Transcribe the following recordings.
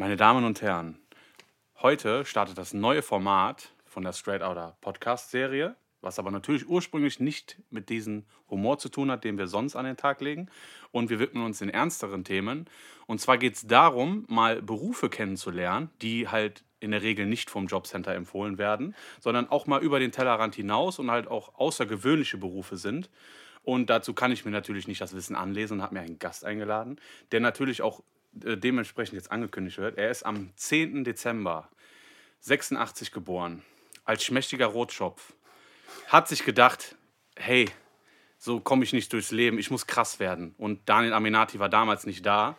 Meine Damen und Herren, heute startet das neue Format von der Straight Outer Podcast-Serie, was aber natürlich ursprünglich nicht mit diesem Humor zu tun hat, den wir sonst an den Tag legen. Und wir widmen uns den ernsteren Themen. Und zwar geht es darum, mal Berufe kennenzulernen, die halt in der Regel nicht vom Jobcenter empfohlen werden, sondern auch mal über den Tellerrand hinaus und halt auch außergewöhnliche Berufe sind. Und dazu kann ich mir natürlich nicht das Wissen anlesen und habe mir einen Gast eingeladen, der natürlich auch dementsprechend jetzt angekündigt wird. Er ist am 10. Dezember 86 geboren, als schmächtiger Rotschopf. Hat sich gedacht, hey, so komme ich nicht durchs Leben, ich muss krass werden. Und Daniel Aminati war damals nicht da.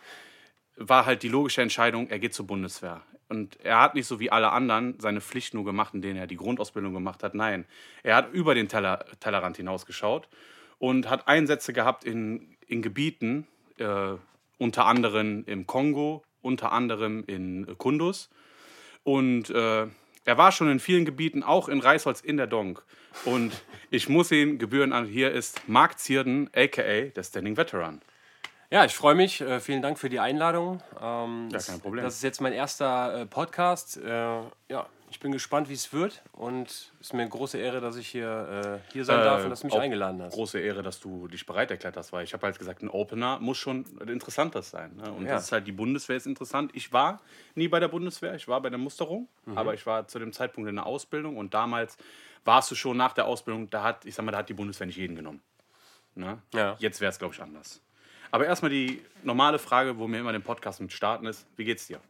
War halt die logische Entscheidung, er geht zur Bundeswehr. Und er hat nicht so wie alle anderen seine Pflicht nur gemacht, indem er die Grundausbildung gemacht hat. Nein, er hat über den Teller, Tellerrand hinausgeschaut und hat Einsätze gehabt in, in Gebieten, äh, unter anderem im Kongo, unter anderem in Kundus. Und äh, er war schon in vielen Gebieten, auch in Reisholz in der Donk. Und ich muss ihn gebühren an, hier ist Marc Zierden, a.k.a. der Standing Veteran. Ja, ich freue mich. Äh, vielen Dank für die Einladung. Ähm, ja, kein Problem. Das ist jetzt mein erster äh, Podcast. Äh, ja, ich bin gespannt, wie es wird. Und es ist mir eine große Ehre, dass ich hier, äh, hier sein darf und äh, dass du mich eingeladen hast. Große Ehre, dass du dich bereit erklärt hast, weil ich habe halt gesagt, ein Opener muss schon interessantes sein. Ne? Und ja. das ist halt, die Bundeswehr ist interessant. Ich war nie bei der Bundeswehr, ich war bei der Musterung, mhm. aber ich war zu dem Zeitpunkt in der Ausbildung und damals warst du schon nach der Ausbildung, da hat, ich sag mal, da hat die Bundeswehr nicht jeden genommen. Ne? Ja. Jetzt wäre es, glaube ich, anders. Aber erstmal die normale Frage, wo wir immer den Podcast mit starten ist: Wie geht's dir?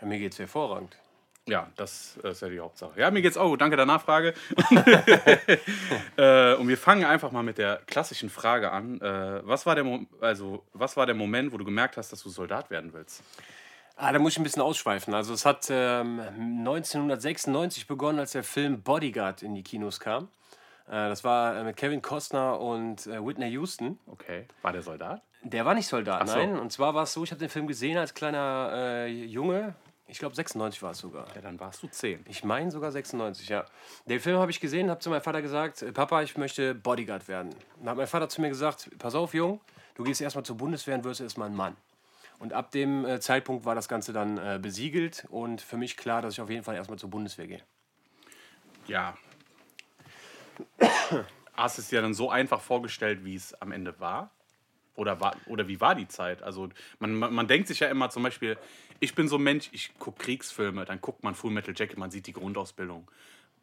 Ja, mir geht's hervorragend. Ja, das ist ja die Hauptsache. Ja, mir geht's auch. Danke der Nachfrage. äh, und wir fangen einfach mal mit der klassischen Frage an. Äh, was, war der also, was war der Moment, wo du gemerkt hast, dass du Soldat werden willst? Ah, da muss ich ein bisschen ausschweifen. Also es hat ähm, 1996 begonnen, als der Film Bodyguard in die Kinos kam. Äh, das war äh, mit Kevin Costner und äh, Whitney Houston. Okay. War der Soldat? Der war nicht Soldat, so. nein. Und zwar war es so, ich habe den Film gesehen als kleiner äh, Junge. Ich glaube 96 war es sogar. Ja, dann warst du 10. Ich meine sogar 96, ja. Den Film habe ich gesehen, habe zu meinem Vater gesagt, äh, Papa, ich möchte Bodyguard werden. Dann hat mein Vater zu mir gesagt, pass auf, Jung, du gehst erstmal zur Bundeswehr und wirst erstmal ein Mann. Und ab dem äh, Zeitpunkt war das Ganze dann äh, besiegelt und für mich klar, dass ich auf jeden Fall erstmal zur Bundeswehr gehe. Ja. Hast du es dir dann so einfach vorgestellt, wie es am Ende war? Oder, war, oder wie war die Zeit? Also man, man, man, denkt sich ja immer zum Beispiel, ich bin so ein Mensch, ich gucke Kriegsfilme, dann guckt man Full Metal Jacket, man sieht die Grundausbildung.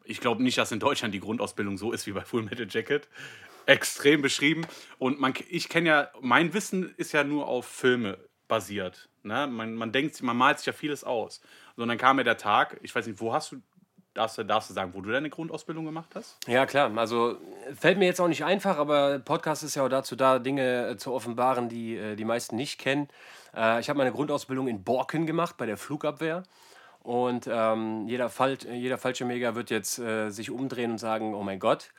Ich glaube nicht, dass in Deutschland die Grundausbildung so ist wie bei Full Metal Jacket. Extrem beschrieben. Und man, ich kenne ja, mein Wissen ist ja nur auf Filme basiert. Ne? Man, man denkt, man malt sich ja vieles aus. Und dann kam mir der Tag, ich weiß nicht, wo hast du Darfst du, darfst du sagen, wo du deine Grundausbildung gemacht hast? Ja, klar. Also fällt mir jetzt auch nicht einfach, aber Podcast ist ja auch dazu da, Dinge äh, zu offenbaren, die äh, die meisten nicht kennen. Äh, ich habe meine Grundausbildung in Borken gemacht, bei der Flugabwehr. Und ähm, jeder, Fall, jeder Fallschirmjäger wird jetzt äh, sich umdrehen und sagen, oh mein Gott.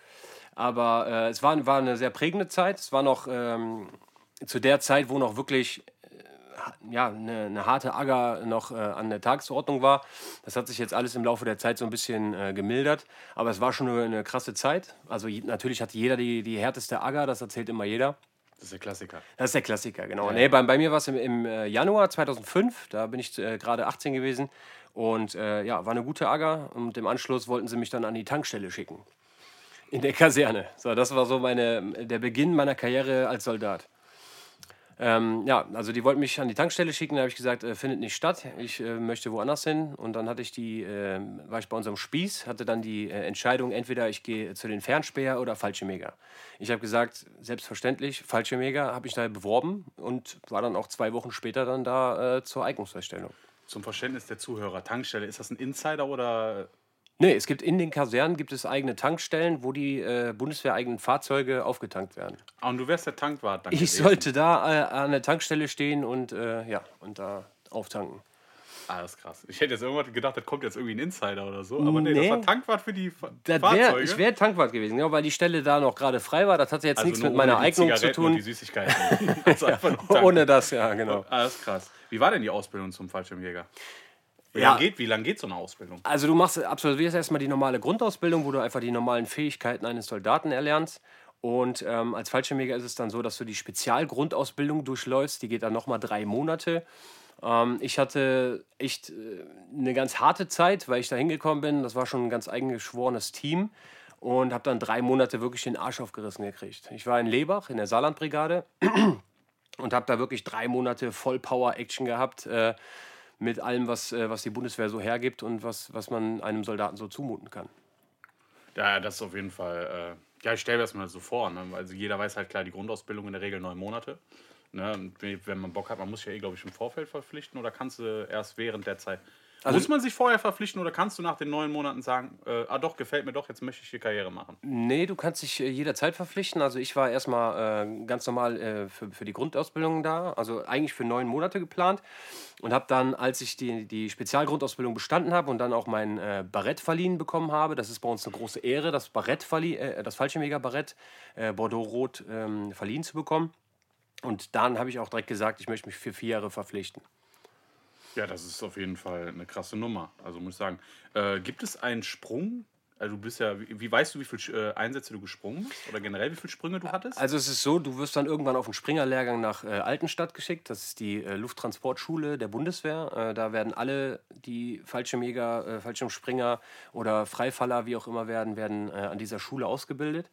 Aber äh, es war, war eine sehr prägende Zeit. Es war noch ähm, zu der Zeit, wo noch wirklich ja, eine, eine harte Agger noch äh, an der Tagesordnung war. Das hat sich jetzt alles im Laufe der Zeit so ein bisschen äh, gemildert. Aber es war schon eine, eine krasse Zeit. Also natürlich hatte jeder die, die härteste Agger, das erzählt immer jeder. Das ist der Klassiker. Das ist der Klassiker, genau. Ja. Nee, bei, bei mir war es im, im, äh, Januar 2005, da bin ich äh, gerade 18 gewesen. Und äh, ja, war eine gute Agger. Und im Anschluss wollten sie mich dann an die Tankstelle schicken. In der Kaserne. So, das war so meine, der Beginn meiner Karriere als Soldat. Ähm, ja, also die wollten mich an die Tankstelle schicken, da habe ich gesagt, äh, findet nicht statt, ich äh, möchte woanders hin. Und dann hatte ich die, äh, war ich bei unserem Spieß, hatte dann die äh, Entscheidung, entweder ich gehe zu den Fernspäher oder Fallschirmjäger. Ich habe gesagt, selbstverständlich, Fallschirmjäger habe ich da beworben und war dann auch zwei Wochen später dann da äh, zur Eignungsfeststellung. Zum Verständnis der Zuhörer, Tankstelle, ist das ein Insider oder Nee, es gibt in den Kasernen gibt es eigene Tankstellen, wo die äh, bundeswehreigenen Fahrzeuge aufgetankt werden. Ah, und du wärst der Tankwart dann Ich gewesen. sollte da äh, an der Tankstelle stehen und äh, ja, und da auftanken. Ah, das ist krass. Ich hätte jetzt irgendwann gedacht, das kommt jetzt irgendwie ein Insider oder so. Aber nee, nee. das war Tankwart für die Fa das wär, Fahrzeuge. Ich wäre Tankwart gewesen, ja, weil die Stelle da noch gerade frei war. Das hatte jetzt also nichts mit meiner Eignung zu tun. Und die Süßigkeiten. ja, ohne das, ja, genau. Ah, das ist krass. Wie war denn die Ausbildung zum Fallschirmjäger? Wie ja. lange geht, wie lang geht so eine Ausbildung? Also du machst, absolvierst erstmal die normale Grundausbildung, wo du einfach die normalen Fähigkeiten eines Soldaten erlernst. Und ähm, als Fallschirmjäger ist es dann so, dass du die Spezialgrundausbildung durchläufst. Die geht dann nochmal drei Monate. Ähm, ich hatte echt äh, eine ganz harte Zeit, weil ich da hingekommen bin. Das war schon ein ganz eingeschworenes Team und habe dann drei Monate wirklich den Arsch aufgerissen gekriegt. Ich war in Lebach in der Saarlandbrigade und habe da wirklich drei Monate voll Power-Action gehabt. Äh, mit allem, was, äh, was die Bundeswehr so hergibt und was, was man einem Soldaten so zumuten kann. Ja, das ist auf jeden Fall. Äh, ja, ich stelle mir das mal so vor. Ne? Also jeder weiß halt klar, die Grundausbildung in der Regel neun Monate. Ne? Und wenn man Bock hat, man muss sich ja eh, glaube ich, im Vorfeld verpflichten oder kannst du erst während der Zeit also Muss man sich vorher verpflichten oder kannst du nach den neun Monaten sagen, äh, ah doch, gefällt mir doch, jetzt möchte ich hier Karriere machen? Nee, du kannst dich äh, jederzeit verpflichten. Also ich war erstmal äh, ganz normal äh, für, für die Grundausbildung da, also eigentlich für neun Monate geplant und habe dann, als ich die, die Spezialgrundausbildung bestanden habe und dann auch mein äh, Barett verliehen bekommen habe, das ist bei uns eine große Ehre, das Barett verlie äh, das Fallschirmjäger-Barett äh, Bordeaux-Rot ähm, verliehen zu bekommen. Und dann habe ich auch direkt gesagt, ich möchte mich für vier Jahre verpflichten. Ja, das ist auf jeden Fall eine krasse Nummer. Also muss ich sagen, äh, gibt es einen Sprung? Also du bist ja, wie, wie weißt du, wie viele äh, Einsätze du gesprungen bist? Oder generell, wie viele Sprünge du hattest? Also es ist so, du wirst dann irgendwann auf einen Springerlehrgang nach äh, Altenstadt geschickt. Das ist die äh, Lufttransportschule der Bundeswehr. Äh, da werden alle, die Fallschirmjäger, äh, Fallschirmspringer oder Freifaller, wie auch immer werden, werden an dieser Schule ausgebildet.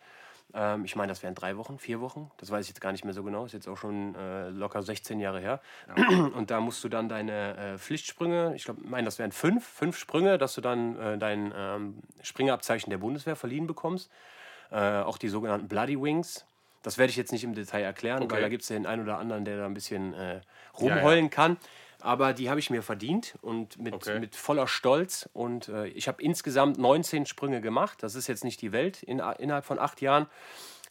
Ähm, ich meine, das wären drei Wochen, vier Wochen. Das weiß ich jetzt gar nicht mehr so genau. Ist jetzt auch schon äh, locker 16 Jahre her. Ja. Und da musst du dann deine äh, Pflichtsprünge, ich glaube, meine, das wären fünf, fünf Sprünge, dass du dann äh, dein ähm, Springerabzeichen der Bundeswehr verliehen bekommst. Äh, auch die sogenannten Bloody Wings. Das werde ich jetzt nicht im Detail erklären, okay. weil da gibt es den einen oder anderen, der da ein bisschen äh, rumheulen ja, ja. kann aber die habe ich mir verdient und mit, okay. mit voller Stolz. Und äh, ich habe insgesamt 19 Sprünge gemacht. Das ist jetzt nicht die Welt in, innerhalb von acht Jahren.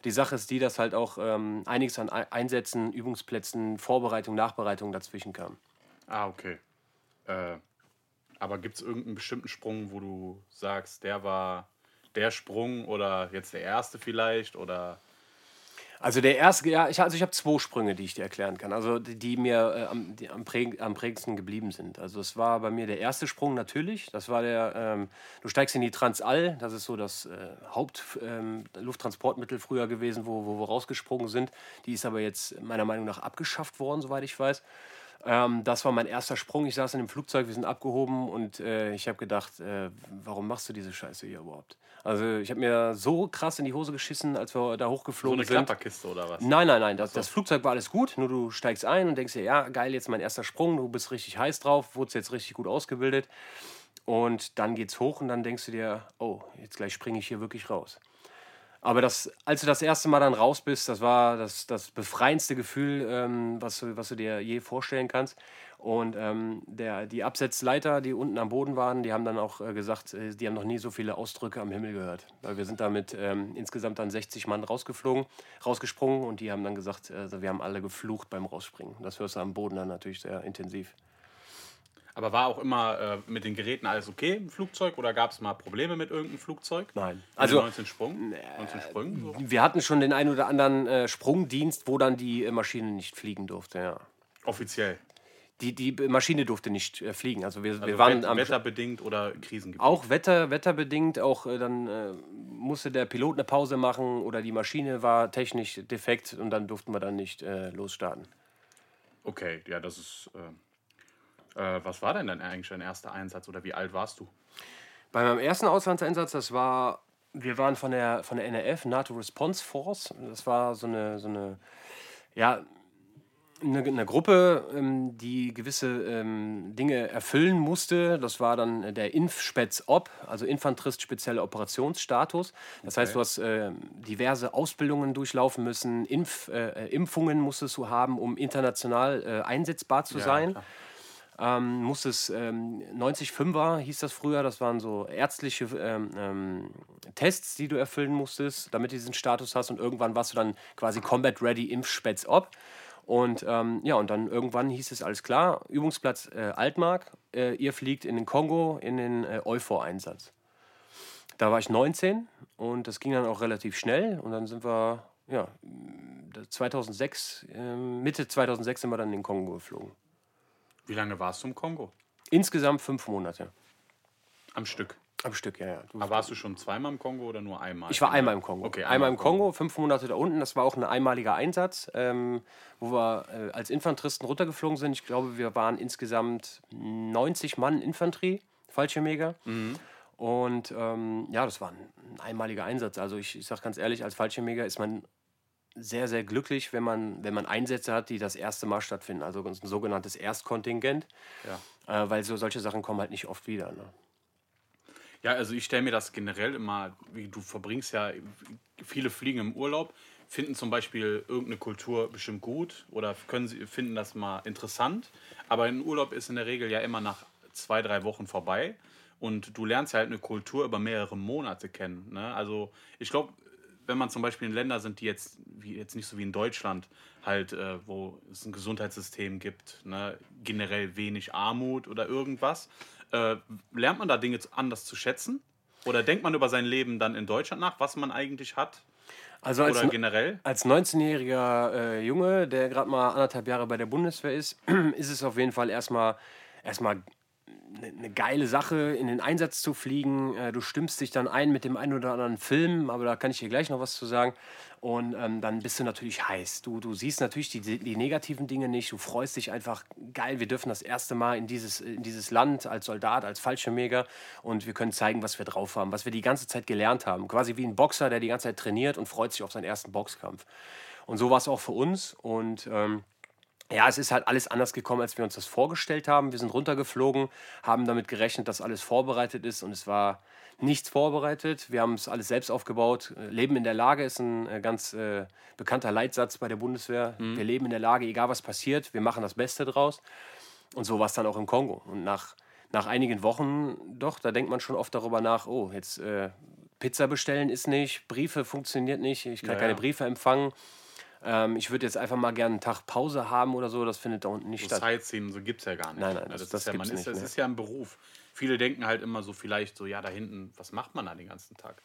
Die Sache ist die, dass halt auch ähm, einiges an Einsätzen, Übungsplätzen, Vorbereitung, Nachbereitung dazwischen kam. Ah, okay. Äh, aber gibt es irgendeinen bestimmten Sprung, wo du sagst, der war der Sprung oder jetzt der erste vielleicht oder also der erste, ja, ich, also ich habe zwei Sprünge, die ich dir erklären kann, also die, mir äh, am, die am, präg, am prägendsten geblieben sind. Also es war bei mir der erste Sprung natürlich, das war der, ähm, du steigst in die Transall, das ist so das äh, Hauptlufttransportmittel ähm, früher gewesen, wo, wo wir rausgesprungen sind. Die ist aber jetzt meiner Meinung nach abgeschafft worden, soweit ich weiß. Ähm, das war mein erster Sprung. Ich saß in dem Flugzeug, wir sind abgehoben und äh, ich habe gedacht, äh, warum machst du diese Scheiße hier überhaupt? Also ich habe mir so krass in die Hose geschissen, als wir da hochgeflogen sind. So eine Klapperkiste oder was? Nein, nein, nein. Das, das, Flugzeug war alles gut. Nur du steigst ein und denkst dir, ja, geil, jetzt mein erster Sprung. Du bist richtig heiß drauf, wurdest jetzt richtig gut ausgebildet. Und dann geht's hoch und dann denkst du dir, oh, jetzt gleich springe ich hier wirklich raus. Aber das, als du das erste Mal dann raus bist, das war das, das befreiendste Gefühl, ähm, was, was du dir je vorstellen kannst. Und ähm, der, die Absetzleiter, die unten am Boden waren, die haben dann auch äh, gesagt, äh, die haben noch nie so viele Ausdrücke am Himmel gehört. Weil wir sind damit ähm, insgesamt dann 60 Mann rausgeflogen, rausgesprungen und die haben dann gesagt, äh, wir haben alle geflucht beim Rausspringen. Das hörst du am Boden dann natürlich sehr intensiv. Aber war auch immer äh, mit den Geräten alles okay im Flugzeug oder gab es mal Probleme mit irgendeinem Flugzeug? Nein. Also 19 Sprung? 19 Sprüngen, so? Wir hatten schon den einen oder anderen äh, Sprungdienst, wo dann die äh, Maschine nicht fliegen durfte, ja. Offiziell? Die, die Maschine durfte nicht äh, fliegen. Also wir, also wir waren am wetterbedingt oder Krisengebiet? Auch Wetter, wetterbedingt. Auch äh, dann äh, musste der Pilot eine Pause machen oder die Maschine war technisch defekt und dann durften wir dann nicht losstarten. Okay, ja, das ist äh, was war denn dein eigentlich dein erster Einsatz oder wie alt warst du? Bei meinem ersten Auslandseinsatz, das war, wir waren von der, von der NRF, NATO Response Force. Das war so eine, so eine ja, eine, eine Gruppe, ähm, die gewisse ähm, Dinge erfüllen musste. Das war dann der Inf-Spez-Op, also Infanterist Spezielle Operationsstatus. Das okay. heißt, du hast äh, diverse Ausbildungen durchlaufen müssen, Impf, äh, Impfungen musstest du haben, um international äh, einsetzbar zu ja, sein. Klar ähm, musstest ähm, 90-5er hieß das früher, das waren so ärztliche ähm, ähm, Tests, die du erfüllen musstest, damit du diesen Status hast und irgendwann warst du dann quasi Combat Ready im Spätz ob. Und ähm, ja, und dann irgendwann hieß es alles klar, Übungsplatz äh, Altmark, äh, ihr fliegt in den Kongo in den äh, Euphor-Einsatz. Da war ich 19 und das ging dann auch relativ schnell und dann sind wir, ja, 2006, äh, Mitte 2006 sind wir dann in den Kongo geflogen. Wie lange warst du im Kongo? Insgesamt fünf Monate. Am Stück? Am Stück, ja, ja. Du, Aber warst du schon zweimal im Kongo oder nur einmal? ich war einmal im Kongo. Okay, einmal im Kongo, fünf Monate da unten. Das war auch ein einmaliger Einsatz, ähm, wo wir äh, als Infanteristen runtergeflogen sind. Ich glaube, wir waren insgesamt 90 Mann Infanterie, Fallschirmjäger. Und ähm, ja, das war ein, ein einmaliger Einsatz. Also ich, ich sage ganz ehrlich, als Fallschirmjäger ist man sehr, sehr glücklich, wenn man, wenn man Einsätze hat, die das erste Mal stattfinden. Also ein sogenanntes Erstkontingent. Ja. Äh, weil so solche Sachen kommen halt nicht oft wieder. Ne? Ja, also ich stelle mir das generell immer, wie du verbringst ja, viele fliegen im Urlaub, finden zum Beispiel irgendeine Kultur bestimmt gut oder können sie, finden das mal interessant. Aber ein Urlaub ist in der Regel ja immer nach zwei, drei Wochen vorbei. Und du lernst ja halt eine Kultur über mehrere Monate kennen. Ne? Also ich glaube, wenn man zum Beispiel in Länder sind, die jetzt, wie jetzt nicht so wie in Deutschland, halt, äh, wo es ein Gesundheitssystem gibt, ne? generell wenig Armut oder irgendwas, äh, lernt man da Dinge anders zu schätzen? Oder denkt man über sein Leben dann in Deutschland nach, was man eigentlich hat? Also als, Oder generell? als 19-jähriger äh, Junge, der gerade mal anderthalb Jahre bei der Bundeswehr ist, ist es auf jeden Fall erstmal erstmal eine eine geile Sache, in den Einsatz zu fliegen. Äh, du stimmst dich dann ein mit dem einen oder anderen Film, aber da kann ich dir gleich noch was zu sagen. Und ähm, dann bist du natürlich heiß. Du, du siehst natürlich die, die negativen Dinge nicht. Du freust dich einfach, geil, wir dürfen das erste Mal in dieses, in dieses Land als Soldat, als Fallschirmjäger und wir können zeigen, was wir drauf haben, was wir die ganze Zeit gelernt haben. Quasi wie ein Boxer, der die ganze Zeit trainiert und freut sich auf seinen ersten Boxkampf. Und so war es auch für uns. Und ähm, ja, es ist halt alles anders gekommen, als wir uns das vorgestellt haben. Wir sind runtergeflogen, haben damit gerechnet, dass alles vorbereitet ist und es war nichts vorbereitet. Wir haben es alles selbst aufgebaut. Leben in der Lage ist ein äh, ganz äh, bekannter Leitsatz bei der Bundeswehr. Wir leben in der Lage, egal was passiert, wir machen das Beste draus. Und so war es dann auch im Kongo. Und nach, nach einigen Wochen, doch, da denkt man schon oft darüber nach, oh, jetzt äh, Pizza bestellen ist nicht, Briefe funktioniert nicht, ich kann Ja, keine ja. Briefe empfangen. Ähm, ich würde jetzt einfach mal gerne einen Tag Pause haben oder so, das findet da unten nicht So statt. Sightseeing so gibt es ja gar nicht. Nein, nein, Ne, das- das, das ist ja, man ist, nicht, das ist ja ein Beruf. Viele denken halt immer so vielleicht so, ja, da hinten, was macht man da den ganzen Tag?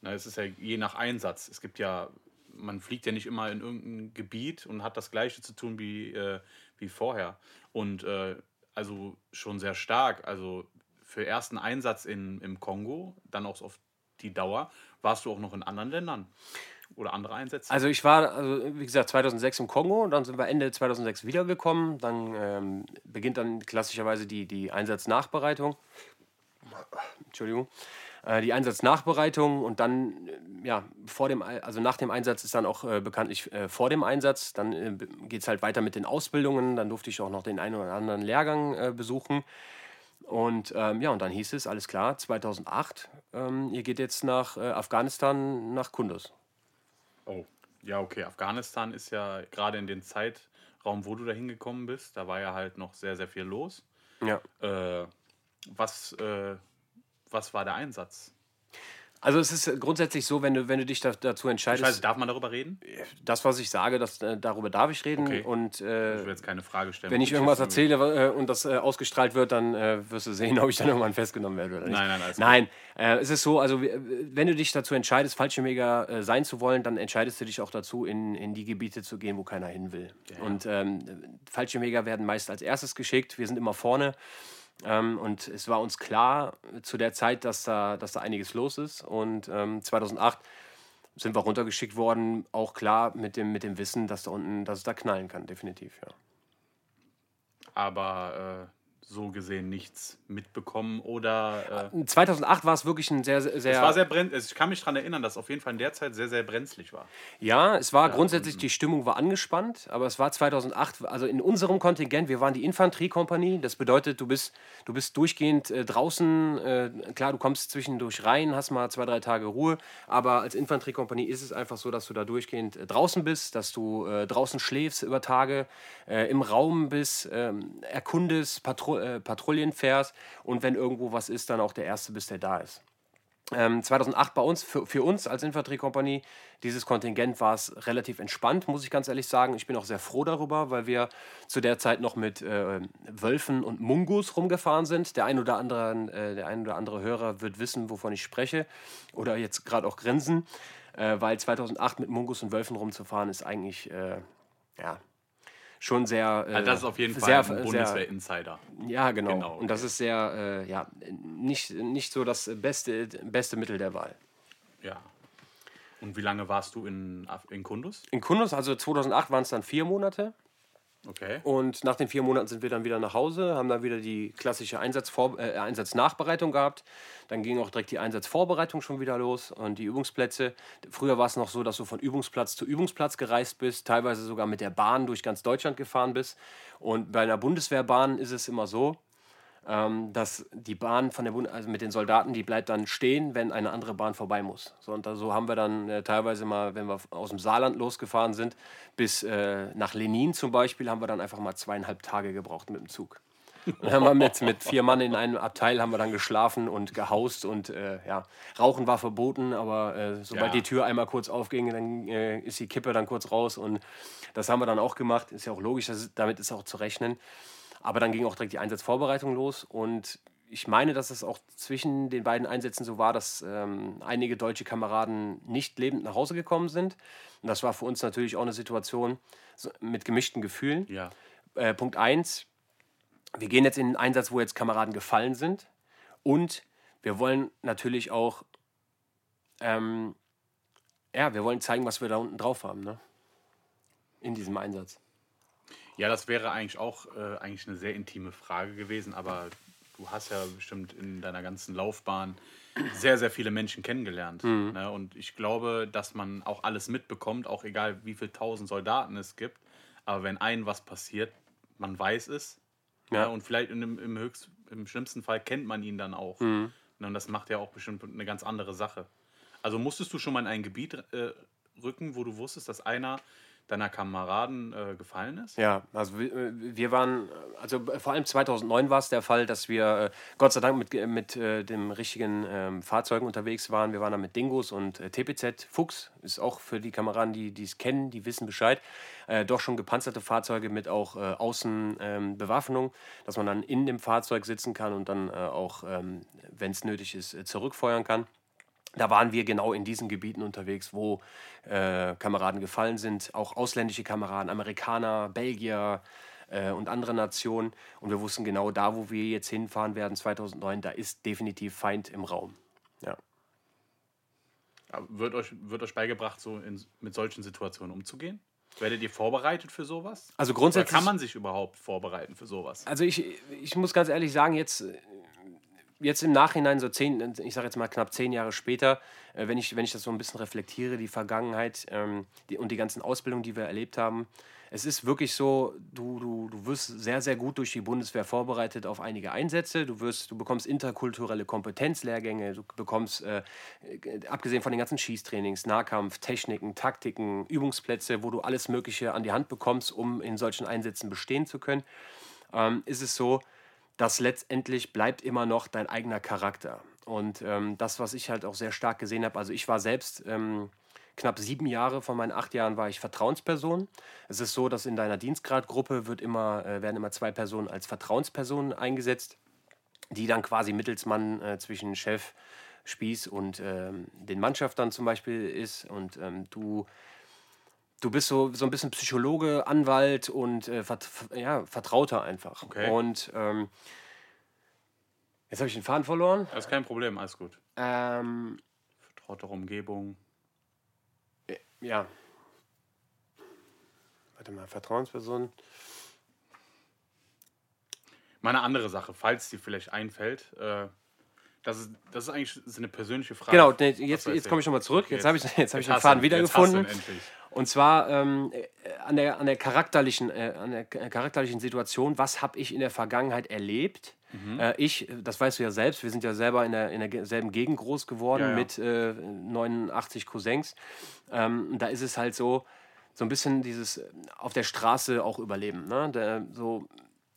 Na, es ist ja je nach Einsatz. Es gibt ja, man fliegt ja nicht immer in irgendein Gebiet und hat das Gleiche zu tun wie, äh, wie vorher. Und äh, also schon sehr stark. Also für ersten Einsatz in, im Kongo, dann auch auf die Dauer, warst du auch noch in anderen Ländern oder andere Einsätze? Also ich war, also wie gesagt, 2006 im Kongo, dann sind wir Ende 2006 wiedergekommen. Dann ähm, beginnt dann klassischerweise die, die Einsatznachbereitung. Entschuldigung. Äh, die Einsatznachbereitung und dann, äh, ja, vor dem, also nach dem Einsatz ist dann auch äh, bekanntlich äh, vor dem Einsatz. Dann äh, geht es halt weiter mit den Ausbildungen. Dann durfte ich auch noch den einen oder anderen Lehrgang äh, besuchen. Und ähm, ja, und dann hieß es, alles klar, 2008, ähm, ihr geht jetzt nach äh, Afghanistan, nach Kunduz. Oh, ja, okay. Afghanistan ist ja gerade in den Zeitraum, wo du da hingekommen bist, da war ja halt noch sehr, sehr viel los. Ja. Äh, was, äh, was war der Einsatz? Also es ist grundsätzlich so, wenn du, wenn du dich da, dazu Ich entscheidest, weiß, darf man darüber reden? das, was ich sage, das, äh, darüber darf ich reden. Okay. Und Ich äh, will jetzt keine Frage stellen. wenn ich irgendwas erzähle äh, und das äh, ausgestrahlt wird, dann äh, wirst du sehen, ob ich dann irgendwann festgenommen werde oder nicht. Nein, nein, gut. Nein, äh, es ist so, also wenn du dich dazu entscheidest, Fallschirmjäger sein zu wollen, dann entscheidest du dich auch dazu, in, in die Gebiete zu gehen, wo keiner hin will. Und ähm, Fallschirmjäger werden meist als erstes geschickt, wir sind immer vorne. Ähm, und es war uns klar zu der Zeit, dass da, dass da einiges los ist. Und ähm, 2008 sind wir runtergeschickt worden, auch klar mit dem, mit dem Wissen, dass da unten, dass es da knallen kann, definitiv, ja. Aber äh, so gesehen nichts mitbekommen oder. Äh, 2008 war es wirklich ein sehr, sehr. es war sehr brenn Ich kann mich daran erinnern, dass es auf jeden Fall in der Zeit sehr, sehr brenzlig war. ja, es war grundsätzlich, die Stimmung war angespannt, aber es war 2008, also in unserem Kontingent, wir waren die Infanteriekompanie, das bedeutet, du bist, du bist durchgehend äh, draußen, äh, klar, du kommst zwischendurch rein, hast mal zwei, drei Tage Ruhe, aber als Infanteriekompanie ist es einfach so, dass du da durchgehend äh, draußen bist, dass du äh, draußen schläfst über Tage, äh, im Raum bist, ähm, erkundest, Patro äh, Patrouillen fährst und wenn irgendwo was ist, dann auch der Erste bist, der da ist. Ähm, 2008 bei uns, für, für uns als Infanteriekompanie, dieses Kontingent war es relativ entspannt, muss ich ganz ehrlich sagen. Ich bin auch sehr froh darüber, weil wir zu der Zeit noch mit äh, Wölfen und Mungus rumgefahren sind. Der ein oder andere, äh, der ein oder andere Hörer wird wissen, wovon ich spreche oder jetzt gerade auch grinsen, äh, weil 2008 mit Mungus und Wölfen rumzufahren ist eigentlich, äh, ja, schon sehr. Äh, Also das ist auf jeden Fall sehr, ein Bundeswehr-Insider. Ja, genau. Genau, Und das okay. ist sehr, äh, ja, nicht, nicht so das beste, beste Mittel der Wahl. Ja. Und wie lange warst du in, in Kundus? In Kundus, also 2008 waren es dann vier Monate. Okay. Und nach den vier Monaten sind wir dann wieder nach Hause, haben dann wieder die klassische Einsatzvor äh, Einsatznachbereitung gehabt. Dann ging auch direkt die Einsatzvorbereitung schon wieder los und die Übungsplätze. Früher war es noch so, dass du von Übungsplatz zu Übungsplatz gereist bist, teilweise sogar mit der Bahn durch ganz Deutschland gefahren bist. Und bei einer Bundeswehrbahn ist es immer so, ähm, dass die Bahn von der Bund also mit den Soldaten, die bleibt dann stehen, wenn eine andere Bahn vorbei muss. So, und da, so haben wir dann äh, teilweise mal, wenn wir aus dem Saarland losgefahren sind, bis äh, nach Lenin zum Beispiel, haben wir dann einfach mal zweieinhalb Tage gebraucht mit dem Zug. Und dann haben wir mit, mit vier Mann in einem Abteil haben wir dann geschlafen und gehaust und äh, ja, Rauchen war verboten, aber äh, sobald Ja. die Tür einmal kurz aufging, dann äh, ist die Kippe dann kurz raus und das haben wir dann auch gemacht. Ist ja auch logisch, das ist, damit ist auch zu rechnen. Aber dann ging auch direkt die Einsatzvorbereitung los und ich meine, dass es auch zwischen den beiden Einsätzen so war, dass ähm, einige deutsche Kameraden nicht lebend nach Hause gekommen sind. Und das war für uns natürlich auch eine Situation mit gemischten Gefühlen. Ja. Äh, Punkt 1, wir gehen jetzt in einen Einsatz, wo jetzt Kameraden gefallen sind. Und wir wollen natürlich auch, ähm, ja, wir wollen zeigen, was wir da unten drauf haben, ne? In diesem Einsatz. Ja, das wäre eigentlich auch äh, eigentlich eine sehr intime Frage gewesen, aber du hast ja bestimmt in deiner ganzen Laufbahn sehr, sehr viele Menschen kennengelernt. Mhm. Ne? Und ich glaube, dass man auch alles mitbekommt, auch egal wie viele tausend Soldaten es gibt. Aber wenn einem was passiert, man weiß es. Ja. Ja. Und vielleicht im, im, höchst, im schlimmsten Fall kennt man ihn dann auch. Mhm. Ne? Und das macht ja auch bestimmt eine ganz andere Sache. Also musstest du schon mal in ein Gebiet äh, rücken, wo du wusstest, dass einer deiner Kameraden äh, gefallen ist? Ja, also wir, äh, waren, also äh, vor allem 2009 war es der Fall, dass wir äh, Gott sei Dank mit, ge- mit äh, dem richtigen ähm, Fahrzeugen unterwegs waren. Wir waren da mit Dingos und äh, TPZ. Fuchs ist auch für die Kameraden, die es kennen, die wissen Bescheid. Äh, doch schon gepanzerte Fahrzeuge mit auch äh, Außenbewaffnung, dass man dann in dem Fahrzeug sitzen kann und dann äh, auch, ähm, wenn es nötig ist, äh, zurückfeuern kann. Da waren wir genau in diesen Gebieten unterwegs, wo äh, Kameraden gefallen sind, auch ausländische Kameraden, Amerikaner, Belgier äh, und andere Nationen. Und wir wussten genau, da, wo wir jetzt hinfahren werden, 2009, da ist definitiv Feind im Raum. Ja. Aber Wird euch, wird euch beigebracht, so in, mit solchen Situationen umzugehen? Werdet ihr vorbereitet für sowas? Also Oder grundsätzlich. kann man sich überhaupt vorbereiten für sowas? Also ich, ich muss ganz ehrlich sagen, jetzt, jetzt im Nachhinein, so zehn, ich sage jetzt mal knapp zehn Jahre später, äh, wenn ich, wenn ich das so ein bisschen reflektiere, die Vergangenheit ähm, die, und die ganzen Ausbildungen, die wir erlebt haben, es ist wirklich so, du, du, du wirst sehr, sehr gut durch die Bundeswehr vorbereitet auf einige Einsätze. Du, wirst, du bekommst interkulturelle Kompetenzlehrgänge, du bekommst, äh, äh, abgesehen von den ganzen Schießtrainings, Nahkampf, Techniken, Taktiken, Übungsplätze, wo du alles Mögliche an die Hand bekommst, um in solchen Einsätzen bestehen zu können ähm, ist es so, dass letztendlich bleibt immer noch dein eigener Charakter. Und ähm, das, was ich halt auch sehr stark gesehen habe, also ich war selbst ähm, knapp sieben Jahre von meinen acht Jahren war ich Vertrauensperson. Es ist so, dass in deiner Dienstgradgruppe wird immer, äh, werden immer zwei Personen als Vertrauenspersonen eingesetzt, die dann quasi Mittelsmann äh, zwischen Chef, Spieß und ähm, den Mannschaftern zum Beispiel ist. Und ähm, du du bist so, so ein bisschen Psychologe, Anwalt und äh, vert, ja, Vertrauter einfach. Okay. Und ähm, jetzt habe ich den Faden verloren. Das ist kein Problem, alles gut. Ähm, Vertraute Umgebung. ja. Warte mal, Vertrauensperson. Mal eine andere Sache, falls dir vielleicht einfällt. Äh, das, ist, das ist eigentlich so eine persönliche Frage. Genau, jetzt, jetzt komme ich nochmal zurück. Jetzt, habe ich, jetzt hab ich den Faden ihn, jetzt hast du wiedergefunden. ihn endlich. Und zwar ähm, äh, an, der, an, der charakterlichen, äh, an der charakterlichen Situation, was habe ich in der Vergangenheit erlebt? Mhm. Äh, ich, das weißt du ja selbst, wir sind ja selber in, der, in derselben Gegend groß geworden Ja, ja. mit äh, 89 Cousins. Ähm, da ist es halt so, so ein bisschen dieses äh, auf der Straße auch überleben. Ne? Der, so,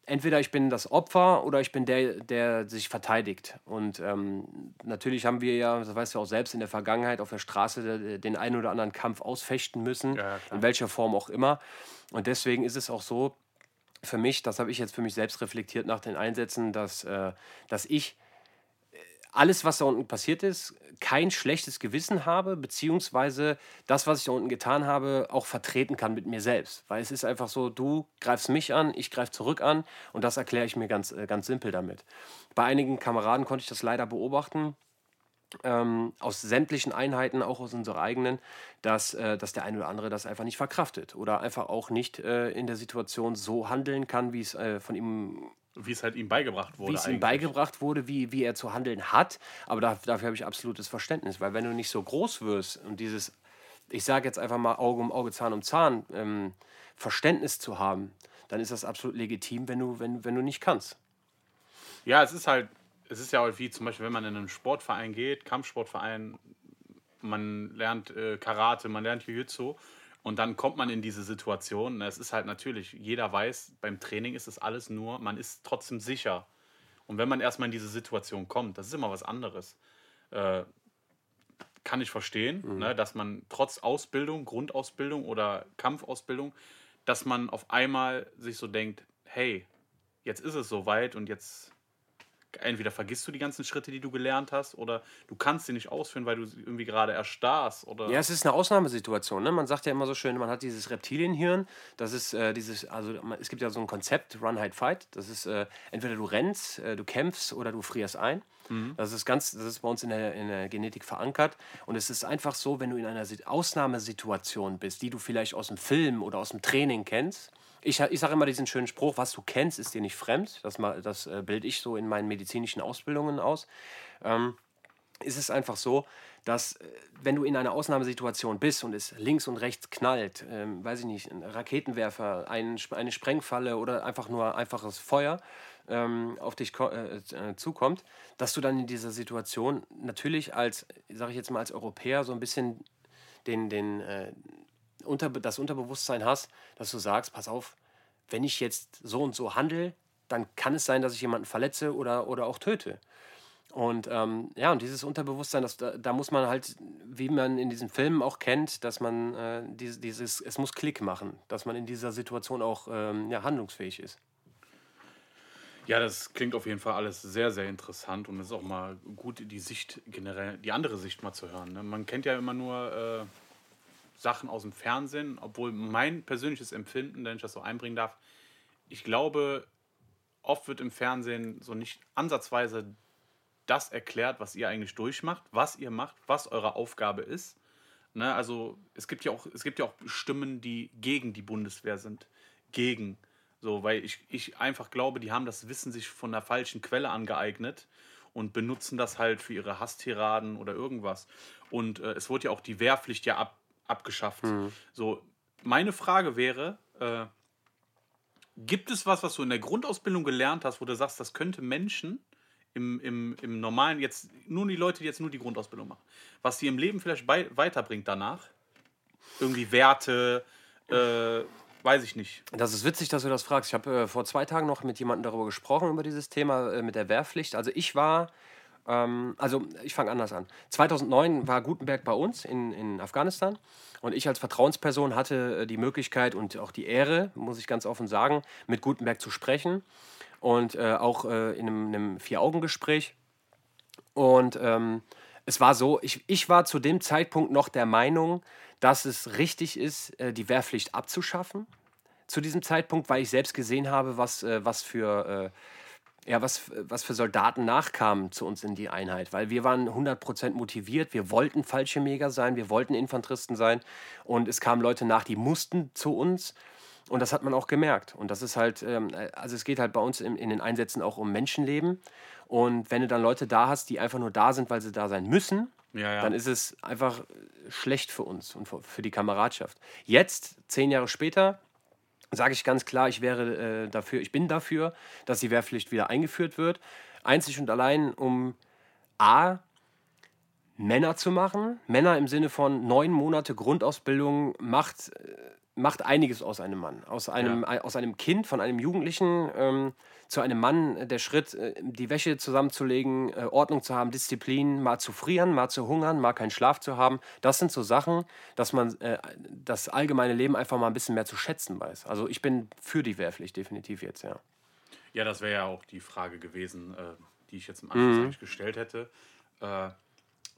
entweder ich bin das Opfer oder ich bin der, der sich verteidigt. Und ähm, natürlich haben wir ja, das weißt du auch selbst, in der Vergangenheit auf der Straße de- den einen oder anderen Kampf ausfechten müssen, Ja, in welcher Form auch immer. Und deswegen ist es auch so, für mich, das habe ich jetzt für mich selbst reflektiert nach den Einsätzen, dass, äh, dass ich äh, alles, was da unten passiert ist, kein schlechtes Gewissen habe, beziehungsweise das, was ich da unten getan habe, auch vertreten kann mit mir selbst. Weil es ist einfach so, du greifst mich an, ich greife zurück an und das erkläre ich mir ganz, äh, ganz simpel damit. Bei einigen Kameraden konnte ich das leider beobachten. Ähm, aus sämtlichen Einheiten, auch aus unserer eigenen, dass, äh, dass der eine oder andere das einfach nicht verkraftet oder einfach auch nicht äh, in der Situation so handeln kann, wie es äh, von ihm wie es halt ihm beigebracht wurde. Wie es ihm beigebracht wurde, wie, wie er zu handeln hat. Aber da, dafür habe ich absolutes Verständnis, weil wenn du nicht so groß wirst und dieses, ich sage jetzt einfach mal Auge um Auge, Zahn um Zahn, ähm, Verständnis zu haben, dann ist das absolut legitim, wenn du, wenn, wenn du nicht kannst. Ja, es ist halt, es ist ja auch wie zum Beispiel, wenn man in einen Sportverein geht, Kampfsportverein, man lernt äh, Karate, man lernt Jiu-Jitsu und dann kommt man in diese Situation. Es ist halt natürlich, jeder weiß, beim Training ist es alles nur, man ist trotzdem sicher. Und wenn man erstmal in diese Situation kommt, das ist immer was anderes. Äh, kann ich verstehen, mhm. ne, dass man trotz Ausbildung, Grundausbildung oder Kampfausbildung, dass man auf einmal sich so denkt, hey, jetzt ist es soweit und jetzt entweder vergisst du die ganzen Schritte, die du gelernt hast, oder du kannst sie nicht ausführen, weil du irgendwie gerade erstarrst. Oder ja, es ist eine Ausnahmesituation. Ne? Man sagt ja immer so schön, man hat dieses Reptilienhirn. Das ist äh, dieses, also es gibt ja so ein Konzept, Run, Hide, Fight. Das ist äh, entweder du rennst, äh, du kämpfst oder du frierst ein. Mhm. Das ist ganz, das ist bei uns in der, in der Genetik verankert. Und es ist einfach so, wenn du in einer Ausnahmesituation bist, die du vielleicht aus dem Film oder aus dem Training kennst, ich, ich sage immer diesen schönen Spruch, was du kennst, ist dir nicht fremd. Das, das äh, bilde ich so in meinen medizinischen Ausbildungen aus. Ähm, ist es einfach so, dass äh, wenn du in einer Ausnahmesituation bist und es links und rechts knallt, ähm, weiß ich nicht, ein Raketenwerfer, ein, eine Sprengfalle oder einfach nur einfaches Feuer ähm, auf dich äh, äh, zukommt, dass du dann in dieser Situation natürlich als, sage ich jetzt mal als Europäer, so ein bisschen den, den, äh, unter, das Unterbewusstsein hast, dass du sagst, pass auf, wenn ich jetzt so und so handle, dann kann es sein, dass ich jemanden verletze oder, oder auch töte. Und ähm, ja, und dieses Unterbewusstsein, das, da, da, muss man halt, wie man in diesen Filmen auch kennt, dass man äh, dieses, dieses, es muss Klick machen, dass man in dieser Situation auch ähm, ja, handlungsfähig ist. Ja, das klingt auf jeden Fall alles sehr, sehr interessant und es ist auch mal gut, die Sicht generell, die andere Sicht mal zu hören. Ne? Man kennt ja immer nur äh, Sachen aus dem Fernsehen, obwohl mein persönliches Empfinden, wenn ich das so einbringen darf, ich glaube, oft wird im Fernsehen so nicht ansatzweise das erklärt, was ihr eigentlich durchmacht, was ihr macht, was eure Aufgabe ist. Ne, also es gibt ja auch, es gibt ja auch Stimmen, die gegen die Bundeswehr sind. Gegen. So, weil ich, ich einfach glaube, die haben das Wissen sich von der falschen Quelle angeeignet und benutzen das halt für ihre Hasstiraden oder irgendwas. Und äh, es wurde ja auch die Wehrpflicht ja ab, abgeschafft. Mhm. So, meine Frage wäre, äh, gibt es was, was du in der Grundausbildung gelernt hast, wo du sagst, das könnte Menschen im, im, im normalen, jetzt nur die Leute, die jetzt nur die Grundausbildung machen, was sie im Leben vielleicht bei, weiterbringt danach? Irgendwie Werte, äh, weiß ich nicht. Das ist witzig, dass du das fragst. Ich habe äh, vor zwei Tagen noch mit jemandem darüber gesprochen, über dieses Thema äh, mit der Wehrpflicht. Also ich war ähm, also ich fange anders an. 2009 war Gutenberg bei uns in, in Afghanistan und ich als Vertrauensperson hatte äh, die Möglichkeit und auch die Ehre, muss ich ganz offen sagen, mit Gutenberg zu sprechen und äh, auch äh, in einem, einem Vier-Augen-Gespräch. Und ähm, es war so, ich, ich war zu dem Zeitpunkt noch der Meinung, dass es richtig ist, äh, die Wehrpflicht abzuschaffen. Zu diesem Zeitpunkt, weil ich selbst gesehen habe, was, äh, was für ja, was, was für Soldaten nachkamen zu uns in die Einheit, weil wir waren 100% motiviert, wir wollten Fallschirmjäger sein, wir wollten Infanteristen sein. Und es kamen Leute nach, die mussten zu uns. Und das hat man auch gemerkt. Und das ist halt, ähm, also es geht halt bei uns in, in den Einsätzen auch um Menschenleben. Und wenn du dann Leute da hast, die einfach nur da sind, weil sie da sein müssen, ja, ja. dann ist es einfach schlecht für uns und für die Kameradschaft. Jetzt, zehn Jahre später, sage ich ganz klar, ich wäre äh, dafür, ich bin dafür, dass die Wehrpflicht wieder eingeführt wird. Einzig und allein, um A, Männer zu machen. Männer im Sinne von neun Monate Grundausbildung macht, äh, macht einiges aus einem Mann. Aus einem, ja. aus einem Kind, von einem Jugendlichen ähm, zu einem Mann, der Schritt, äh, die Wäsche zusammenzulegen, äh, Ordnung zu haben, Disziplin, mal zu frieren, mal zu hungern, mal keinen Schlaf zu haben. Das sind so Sachen, dass man äh, das allgemeine Leben einfach mal ein bisschen mehr zu schätzen weiß. Also ich bin für die Wehrpflicht definitiv jetzt, ja. Ja, das wäre ja auch die Frage gewesen, die ich jetzt im Anschluss eigentlich gestellt hätte. Äh,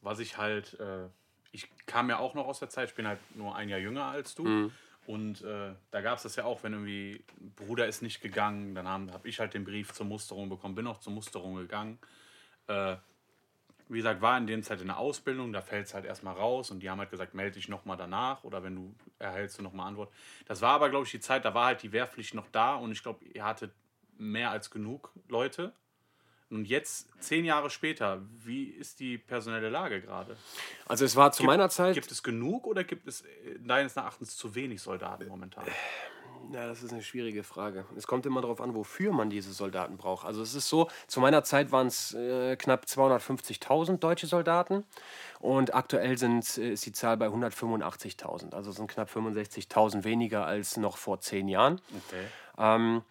was ich halt, äh, ich kam ja auch noch aus der Zeit, ich bin halt nur ein Jahr jünger als du. Und äh, da gab es das ja auch, wenn irgendwie Bruder ist nicht gegangen, dann habe hab ich halt den Brief zur Musterung bekommen, bin auch zur Musterung gegangen. Äh, wie gesagt, war in dem Zeit in der Ausbildung, da fällt es halt erstmal raus und die haben halt gesagt, melde dich nochmal danach oder wenn du erhältst du nochmal Antwort. Das war aber, glaube ich, die Zeit, da war halt die Wehrpflicht noch da und ich glaube, ihr hattet mehr als genug Leute. Und jetzt, zehn Jahre später, wie ist die personelle Lage gerade? Also es war zu Gibt- meiner Zeit. Gibt es genug oder gibt es deines Erachtens zu wenig Soldaten momentan? Ja, das ist eine schwierige Frage. Es kommt immer darauf an, wofür man diese Soldaten braucht. Also es ist so, zu meiner Zeit waren es äh, knapp 250.000 deutsche Soldaten und aktuell sind, äh, ist die Zahl bei 185.000. Also es sind knapp 65.000 weniger als noch vor zehn Jahren. Okay. Ähm,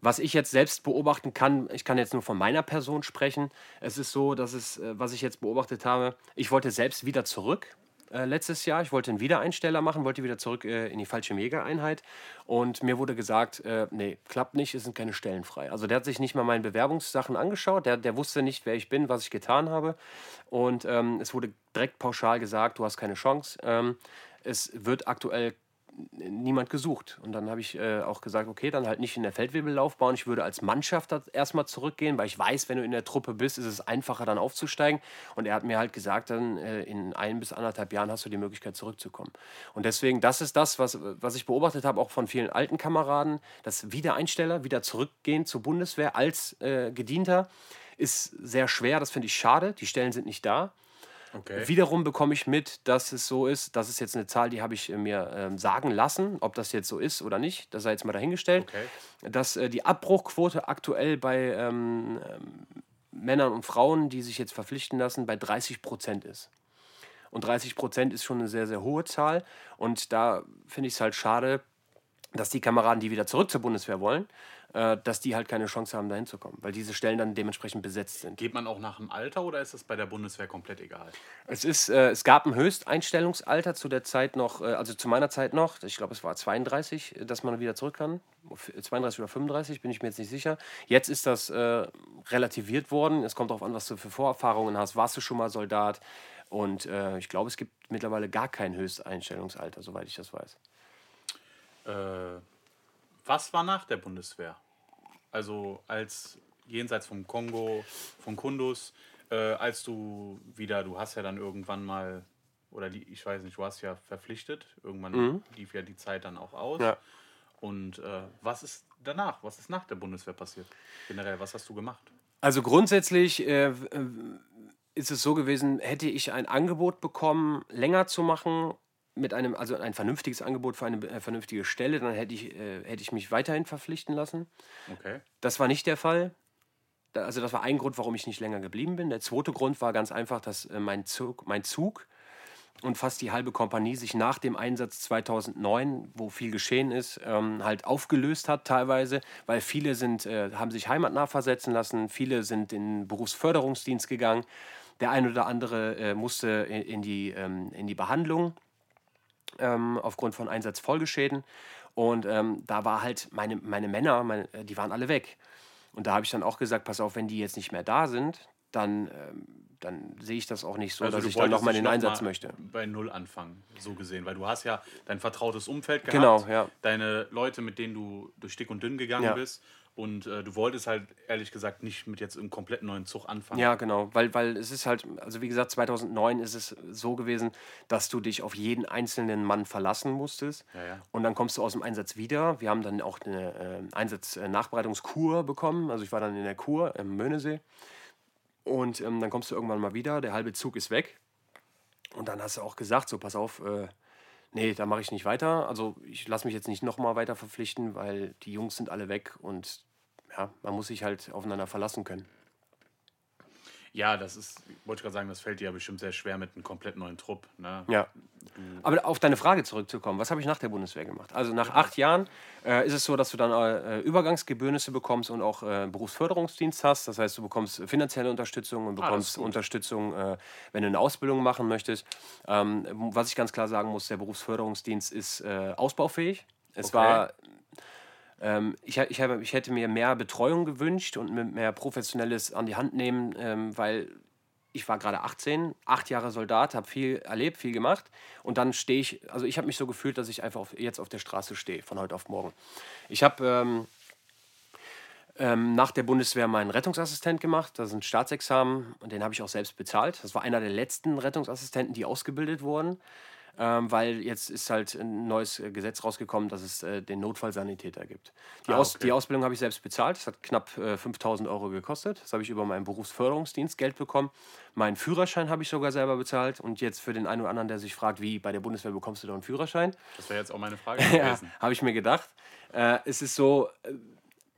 was ich jetzt selbst beobachten kann, ich kann jetzt nur von meiner Person sprechen. Es ist so, dass es, äh, was ich jetzt beobachtet habe, ich wollte selbst wieder zurück. Äh, letztes Jahr, ich wollte einen Wiedereinsteller machen, wollte wieder zurück äh, in die falsche Mega-Einheit und mir wurde gesagt, äh, nee, klappt nicht, es sind keine Stellen frei. Also der hat sich nicht mal meine Bewerbungssachen angeschaut, der, der wusste nicht, wer ich bin, was ich getan habe und ähm, es wurde direkt pauschal gesagt, du hast keine Chance. Ähm, es wird aktuell niemand gesucht. Und dann habe ich äh, auch gesagt, okay, dann halt nicht in der Feldwebellaufbahn. Ich würde als Mannschaft erstmal zurückgehen, weil ich weiß, wenn du in der Truppe bist, ist es einfacher, dann aufzusteigen. Und er hat mir halt gesagt, dann äh, in ein bis anderthalb Jahren hast du die Möglichkeit zurückzukommen. Und deswegen, das ist das, was, was ich beobachtet habe, auch von vielen alten Kameraden, dass Wiedereinsteller wieder zurückgehen zur Bundeswehr als äh, Gedienter ist sehr schwer. Das finde ich schade. Die Stellen sind nicht da. Okay. Wiederum bekomme ich mit, dass es so ist, das ist jetzt eine Zahl, die habe ich äh, mir ähm, sagen lassen, ob das jetzt so ist oder nicht, das sei jetzt mal dahingestellt, Okay. dass äh, die Abbruchquote aktuell bei ähm, ähm, Männern und Frauen, die sich jetzt verpflichten lassen, bei 30 Prozent ist. Und 30 Prozent ist schon eine sehr, sehr hohe Zahl. Und da finde ich es halt schade, dass die Kameraden, die wieder zurück zur Bundeswehr wollen, äh, dass die halt keine Chance haben, da hinzukommen, weil diese Stellen dann dementsprechend besetzt sind. Geht man auch nach dem Alter oder ist das bei der Bundeswehr komplett egal? Es, ist, äh, es gab ein Höchsteinstellungsalter zu der Zeit noch, äh, also zu meiner Zeit noch, ich glaube es war 32, äh, dass man wieder zurück kann. F- 32 oder 35, bin ich mir jetzt nicht sicher. Jetzt ist das äh, relativiert worden. Es kommt darauf an, was du für Vorerfahrungen hast. Warst du schon mal Soldat? Und äh, ich glaube, es gibt mittlerweile gar kein Höchsteinstellungsalter, soweit ich das weiß. Äh, was war nach der Bundeswehr? Also als jenseits vom Kongo, von Kundus, äh, als du wieder, du hast ja dann irgendwann mal, oder die, ich weiß nicht, du hast ja verpflichtet, irgendwann lief ja die Zeit dann auch aus. Ja. Und äh, was ist danach? Was ist nach der Bundeswehr passiert? Generell, was hast du gemacht? Also grundsätzlich äh, äh, ist es so gewesen, hätte ich ein Angebot bekommen, länger zu machen, mit einem, also ein vernünftiges Angebot für eine äh, vernünftige Stelle, dann hätte ich, äh, hätte ich mich weiterhin verpflichten lassen. Okay. Das war nicht der Fall. Da- Also das war ein Grund, warum ich nicht länger geblieben bin. Der zweite Grund war ganz einfach, dass äh, mein Zug, mein Zug und fast die halbe Kompanie sich nach dem Einsatz 2009, wo viel geschehen ist, ähm, halt aufgelöst hat teilweise, weil viele sind, äh, haben sich heimatnah versetzen lassen, viele sind in den Berufsförderungsdienst gegangen, der ein oder andere äh, musste in, in, die, ähm, in die Behandlung ähm, aufgrund von Einsatzfolgeschäden und ähm, da war halt meine, meine Männer, meine, äh, die waren alle weg. Und da habe ich dann auch gesagt, pass auf, wenn die jetzt nicht mehr da sind, dann, ähm, dann sehe ich das auch nicht so, dass Also du ich dann nochmal den noch Einsatz mal möchte. Bei Null anfangen, so gesehen. Weil du hast ja dein vertrautes Umfeld gehabt. Genau, ja. Deine Leute, mit denen du durch dick und dünn gegangen Ja. bist. Und äh, du wolltest halt ehrlich gesagt nicht mit jetzt einem komplett neuen Zug anfangen. Ja, genau, weil, weil es ist halt, also wie gesagt, 2009 ist es so gewesen, dass du dich auf jeden einzelnen Mann verlassen musstest. Ja, ja. Und dann kommst du aus dem Einsatz wieder. Wir haben dann auch eine äh, Einsatz-Nachbereitungskur bekommen. Also ich war dann in der Kur im Möhnesee. Und ähm, dann kommst du irgendwann mal wieder, der halbe Zug ist weg. Und dann hast du auch gesagt, so pass auf, äh, nee, da mache ich nicht weiter. Also ich lasse mich jetzt nicht nochmal weiter verpflichten, weil die Jungs sind alle weg und ja, man muss sich halt aufeinander verlassen können. Ja, das ist, wollte ich gerade sagen, das fällt dir ja bestimmt sehr schwer mit einem komplett neuen Trupp. Ne? Ja. Aber auf deine Frage zurückzukommen, was habe ich nach der Bundeswehr gemacht? Also nach acht Jahren äh, ist es so, dass du dann äh, Übergangsgebührnisse bekommst und auch äh, Berufsförderungsdienst hast. Das heißt, du bekommst finanzielle Unterstützung und Ah, bekommst gut. Unterstützung, äh, wenn du eine Ausbildung machen möchtest. Ähm, was ich ganz klar sagen muss, der Berufsförderungsdienst ist äh, ausbaufähig. Es Okay. war ich, ich, hab, ich hätte mir mehr Betreuung gewünscht und mehr Professionelles an die Hand nehmen, ähm, weil ich war gerade 18, acht Jahre Soldat, habe viel erlebt, viel gemacht und dann stehe ich, also ich habe mich so gefühlt, dass ich einfach auf, jetzt auf der Straße stehe, von heute auf morgen. Ich habe ähm, ähm, nach der Bundeswehr meinen Rettungsassistent gemacht, das ist ein Staatsexamen und den habe ich auch selbst bezahlt. Das war einer der letzten Rettungsassistenten, die ausgebildet wurden ähm, weil jetzt ist halt ein neues äh, Gesetz rausgekommen, dass es äh, den Notfallsanitäter gibt. Die, ah, Aus die Ausbildung habe ich selbst bezahlt. Das hat knapp äh, 5000 Euro gekostet. Das habe ich über meinen Berufsförderungsdienst Geld bekommen. Meinen Führerschein habe ich sogar selber bezahlt. Und jetzt für den einen oder anderen, der sich fragt, wie bei der Bundeswehr bekommst du da einen Führerschein? Das wäre jetzt auch meine Frage gewesen. ja, habe ich mir gedacht. Äh, es ist so, äh,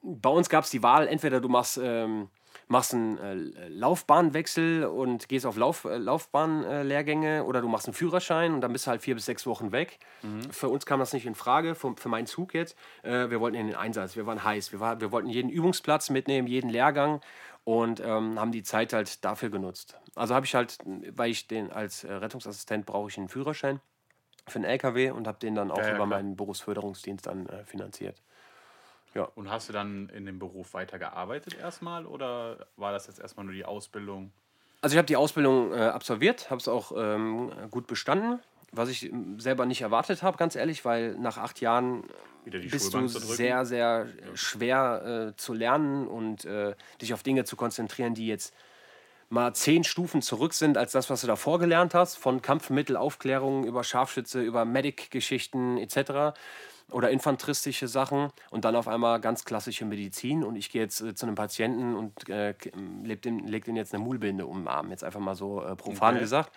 bei uns gab es die Wahl, entweder du machst... Ähm, machst einen äh, Laufbahnwechsel und gehst auf Lauf, äh, Laufbahnlehrgänge oder du machst einen Führerschein und dann bist du halt vier bis sechs Wochen weg. Mhm. Für uns kam das nicht in Frage, für, für meinen Zug jetzt. Äh, wir wollten in den Einsatz, wir waren heiß, wir, war, wir wollten jeden Übungsplatz mitnehmen, jeden Lehrgang und ähm, haben die Zeit halt dafür genutzt. Also habe ich halt, weil ich den als äh, Rettungsassistent brauche ich einen Führerschein für einen LKW und habe den dann auch ja, ja, über klar. meinen Berufsförderungsdienst dann äh, finanziert. Ja. Und hast du dann in dem Beruf weitergearbeitet erstmal oder war das jetzt erstmal nur die Ausbildung? Also ich habe die Ausbildung äh, absolviert, habe es auch ähm, gut bestanden, was ich ähm, selber nicht erwartet habe, ganz ehrlich, weil nach acht Jahren bist du sehr, sehr schwer äh, zu lernen und äh, dich auf Dinge zu konzentrieren, die jetzt mal zehn Stufen zurück sind als das, was du davor gelernt hast, von Kampfmittelaufklärung über Scharfschütze, über Medic-Geschichten etc oder infanteristische Sachen und dann auf einmal ganz klassische Medizin und ich gehe jetzt äh, zu einem Patienten und äh, lege dem, leg dem jetzt eine Mullbinde um den Arm, jetzt einfach mal so äh, profan okay. gesagt.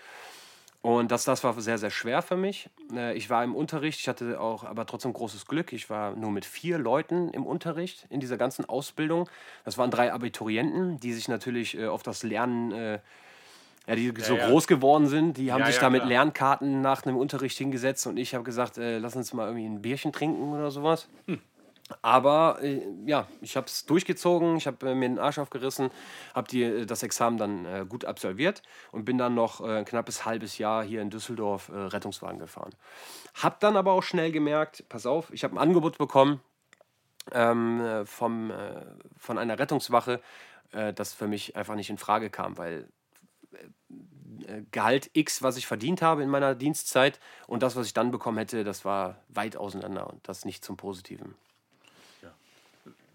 Und das, das war sehr, sehr schwer für mich. Äh, ich war im Unterricht, ich hatte auch aber trotzdem großes Glück. Ich war nur mit vier Leuten im Unterricht in dieser ganzen Ausbildung. Das waren drei Abiturienten, die sich natürlich äh, auf das Lernen äh, ja, die so ja. groß geworden sind, die haben sich da mit klar. Lernkarten nach einem Unterricht hingesetzt und ich habe gesagt, äh, lass uns mal irgendwie ein Bierchen trinken oder sowas. Hm. Aber äh, ja, ich habe es durchgezogen, ich habe äh, mir den Arsch aufgerissen, habe äh, das Examen dann äh, gut absolviert und bin dann noch äh, ein knappes halbes Jahr hier in Düsseldorf äh, Rettungswagen gefahren. Hab dann aber auch schnell gemerkt, pass auf, ich habe ein Angebot bekommen ähm, vom, von einer Rettungswache, das für mich einfach nicht in Frage kam, weil Gehalt X, was ich verdient habe in meiner Dienstzeit und das, was ich dann bekommen hätte, das war weit auseinander und das nicht zum Positiven. Ja.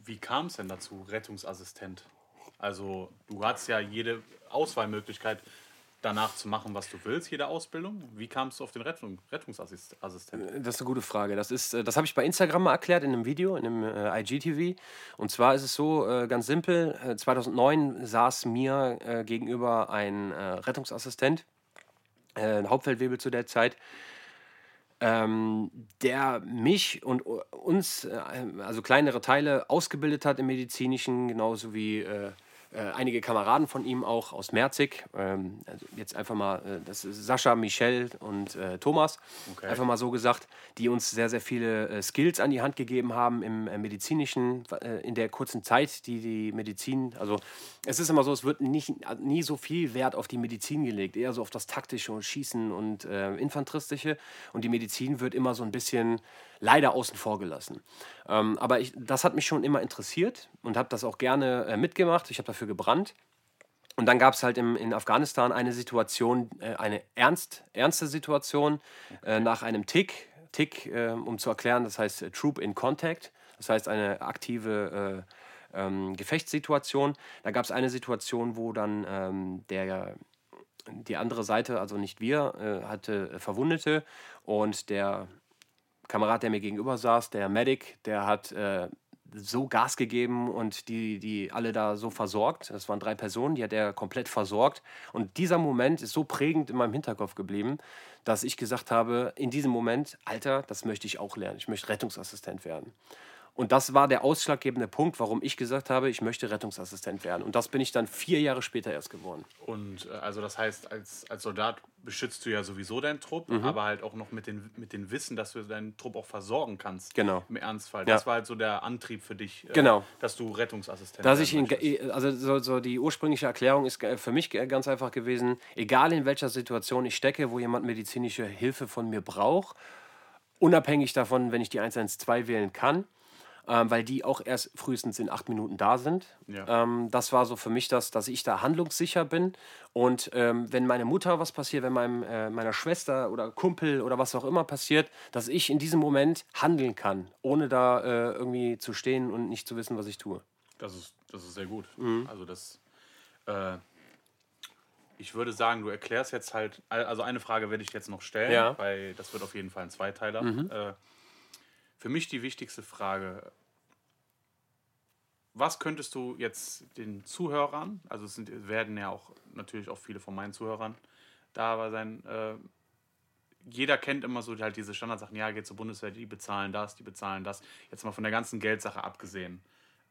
Wie kam es denn dazu, Rettungsassistent? Also du hattest ja jede Auswahlmöglichkeit danach zu machen, was du willst, jede Ausbildung? Wie kamst du auf den Rettung, Rettungsassistenten? Das ist eine gute Frage. Das, äh, das habe ich bei Instagram mal erklärt in einem Video, in einem äh, IGTV. Und zwar ist es so äh, ganz simpel: 2009 saß mir äh, gegenüber ein äh, Rettungsassistent, äh, ein Hauptfeldwebel zu der Zeit. Ähm, der mich und uns, also kleinere Teile, ausgebildet hat im Medizinischen, genauso wie äh, einige Kameraden von ihm auch aus Merzig. Ähm, also jetzt einfach mal, äh, das ist Sascha, Michel und äh, Thomas, okay. einfach mal so gesagt, die uns sehr, sehr viele äh, Skills an die Hand gegeben haben im äh, medizinischen, in der kurzen Zeit, die die Medizin, also es ist immer so, es wird nicht, nie so viel Wert auf die Medizin gelegt, eher so auf das taktische und Schießen und infanteristische und die Medizin wird immer so ein bisschen leider außen vor gelassen. Ähm, aber ich, das hat mich schon immer interessiert und habe das auch gerne äh, mitgemacht. Ich habe dafür gebrannt. Und dann gab es halt im, in Afghanistan eine Situation, äh, eine ernst, ernste Situation äh, nach einem Tick. Tick, äh, um zu erklären, das heißt äh, Troop in Contact. Das heißt eine aktive äh, ähm, Gefechtssituation. Da gab es eine Situation, wo dann ähm, der die andere Seite, also nicht wir, hatte Verwundete und der Kamerad, der mir gegenüber saß, der Medic, der hat äh, so Gas gegeben und die, die alle da so versorgt. Das waren drei Personen, die hat er komplett versorgt. Und dieser Moment ist so prägend in meinem Hinterkopf geblieben, dass ich gesagt habe, in diesem Moment, Alter, das möchte ich auch lernen. Ich möchte Rettungsassistent werden. Und das war der ausschlaggebende Punkt, warum ich gesagt habe, ich möchte Rettungsassistent werden. Und das bin ich dann vier Jahre später erst geworden. Und äh, also das heißt, als, als Soldat beschützt du ja sowieso deinen Trupp, mhm. aber halt auch noch mit, den, mit dem Wissen, dass du deinen Trupp auch versorgen kannst. Genau. Im Ernstfall. Das ja. war halt so der Antrieb für dich, äh, genau. dass du Rettungsassistent dass ich ihn, Also so, so die ursprüngliche Erklärung ist für mich ganz einfach gewesen, egal in welcher Situation ich stecke, wo jemand medizinische Hilfe von mir braucht, unabhängig davon, wenn ich die 112 wählen kann, ähm, weil die auch erst frühestens in acht Minuten da sind. Ja. Ähm, das war so für mich das, dass ich da handlungssicher bin. Und ähm, wenn meine Mutter was passiert, wenn meinem, äh, meiner Schwester oder Kumpel oder was auch immer passiert, dass ich in diesem Moment handeln kann, ohne da äh, irgendwie zu stehen und nicht zu wissen, was ich tue. Das ist, das ist sehr gut. Mhm. Also das, äh, ich würde sagen, du erklärst jetzt halt, also eine Frage werde ich jetzt noch stellen, Ja. Mhm. weil das wird auf jeden Fall ein Zweiteiler. Äh, für mich die wichtigste Frage, was könntest du jetzt den Zuhörern, also es sind, werden ja auch natürlich auch viele von meinen Zuhörern da sein, äh, jeder kennt immer so halt diese Standardsachen, ja, geht zur Bundeswehr, die bezahlen das, die bezahlen das. Jetzt mal von der ganzen Geldsache abgesehen.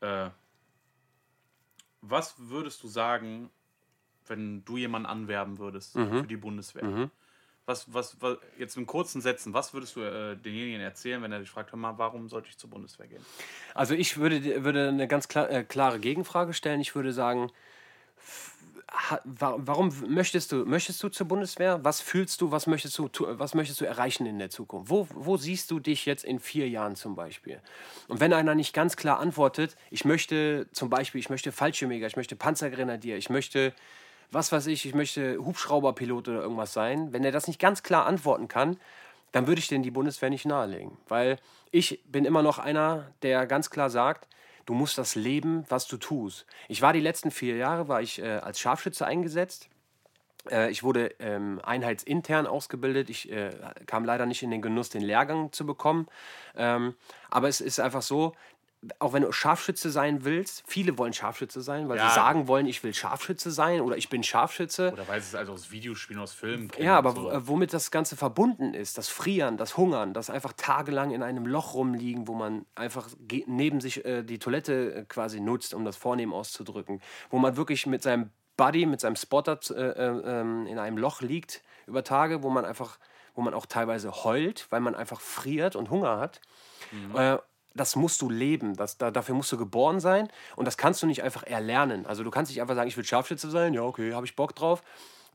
Äh, was würdest du sagen, wenn du jemanden anwerben würdest für die Bundeswehr? Was, was, was, jetzt in kurzen Sätzen, was würdest du äh, denjenigen erzählen, wenn er dich fragt, mal, warum sollte ich zur Bundeswehr gehen? Also ich würde, würde eine ganz klar, äh, klare Gegenfrage stellen. Ich würde sagen, warum möchtest du, möchtest du zur Bundeswehr? Was fühlst du, was möchtest du, tu- was möchtest du erreichen in der Zukunft? Wo, wo siehst du dich jetzt in vier Jahren zum Beispiel? Und wenn einer nicht ganz klar antwortet, ich möchte zum Beispiel, ich möchte Fallschirmjäger, ich möchte Panzergrenadier, ich möchte was weiß ich, ich möchte Hubschrauberpilot oder irgendwas sein, wenn er das nicht ganz klar antworten kann, dann würde ich den die Bundeswehr nicht nahelegen. Weil ich bin immer noch einer, der ganz klar sagt, du musst das leben, was du tust. Ich war die letzten vier Jahre, war ich äh, als Scharfschütze eingesetzt. Äh, ich wurde ähm, einheitsintern ausgebildet. Ich äh, kam leider nicht in den Genuss, den Lehrgang zu bekommen. Ähm, aber es ist einfach so, auch wenn du Scharfschütze sein willst, viele wollen Scharfschütze sein, weil Ja. sie sagen wollen, ich will Scharfschütze sein oder ich bin Scharfschütze. Oder weil sie es also aus Videospielen, aus Filmen kennen. Ja, aber so. womit das Ganze verbunden ist, das Frieren, das Hungern, das einfach tagelang in einem Loch rumliegen, wo man einfach neben sich äh, die Toilette äh, quasi nutzt, um das Vornehmen auszudrücken, wo man wirklich mit seinem Buddy, mit seinem Spotter äh, äh, ähm, in einem Loch liegt über Tage, wo man einfach, wo man auch teilweise heult, weil man einfach friert und Hunger hat. Äh, das musst du leben, das, da, dafür musst du geboren sein und das kannst du nicht einfach erlernen. Also du kannst nicht einfach sagen, ich will Scharfschütze sein, ja okay, habe ich Bock drauf.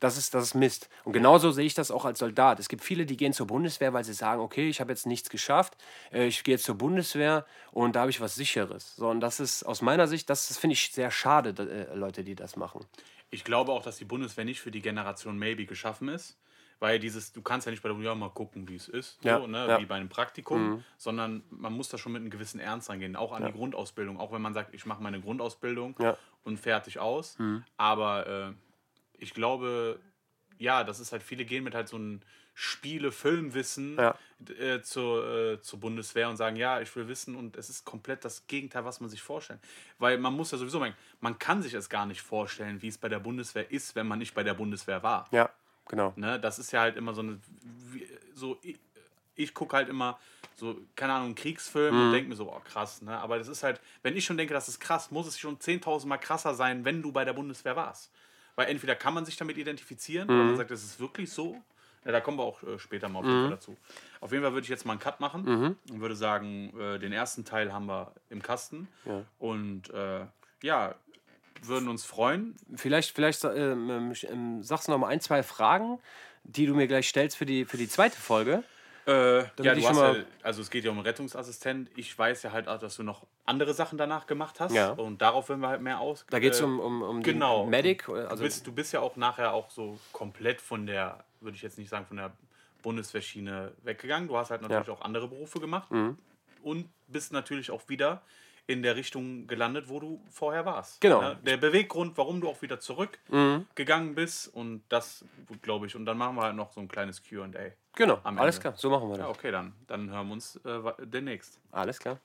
Das ist, das ist Mist. Und genauso sehe ich das auch als Soldat. Es gibt viele, die gehen zur Bundeswehr, weil sie sagen, okay, ich habe jetzt nichts geschafft, äh, ich gehe jetzt zur Bundeswehr und da habe ich was Sicheres. So, und das ist aus meiner Sicht, das, das finde ich sehr schade, äh, Leute, die das machen. Ich glaube auch, dass die Bundeswehr nicht für die Generation Maybe geschaffen ist. Weil dieses, du kannst ja nicht bei der Bundeswehr mal gucken, wie es ist, Ja, so, ne, ja. wie bei einem Praktikum, sondern man muss da schon mit einem gewissen Ernst rangehen, auch an die Grundausbildung. Auch wenn man sagt, ich mache meine Grundausbildung Ja. und fertig aus. Aber äh, ich glaube, ja, das ist halt, viele gehen mit halt so einem Spiele-Filmwissen Ja. äh, zur, äh, zur Bundeswehr und sagen, ja, ich will wissen und es ist komplett das Gegenteil, was man sich vorstellt. Weil man muss ja sowieso merken, man kann sich es gar nicht vorstellen, wie es bei der Bundeswehr ist, wenn man nicht bei der Bundeswehr war. Ja, genau. Ne? Das ist ja halt immer so eine, so, ich, ich gucke halt immer so, keine Ahnung, Kriegsfilm und denke mir so, oh krass, ne? Aber das ist halt, wenn ich schon denke, das ist krass, muss es schon 10.000 Mal krasser sein, wenn du bei der Bundeswehr warst. Weil entweder kann man sich damit identifizieren, oder man sagt, das ist wirklich so. Ja, da kommen wir auch äh, später mal auf jeden Fall dazu. Auf jeden Fall würde ich jetzt mal einen Cut machen und würde sagen, äh, den ersten Teil haben wir im Kasten. Und äh, ja, würden uns freuen. Vielleicht, vielleicht ähm, ähm, ähm, sagst du noch mal ein, zwei Fragen, die du mir gleich stellst für die, für die zweite Folge. Äh, ja, du hast ja, also es geht ja um Rettungsassistent. Ich weiß ja halt auch, dass du noch andere Sachen danach gemacht hast. Ja. Und darauf werden wir halt mehr aus. Da geht es äh, um, um, um genau. den Medic. Du Also, bist, du bist ja auch nachher auch so komplett von der, würde ich jetzt nicht sagen, von der Bundeswehrschiene weggegangen. Du hast halt natürlich auch andere Berufe gemacht Mhm. und bist natürlich auch wieder in der Richtung gelandet, wo du vorher warst. Genau. Ne? Der Beweggrund, warum du auch wieder zurückgegangen bist und das, glaube ich, und dann machen wir halt noch so ein kleines Q&A. genau, am alles klar, so machen wir das. Ja, okay, dann. Dann hören wir uns äh, demnächst. Alles klar.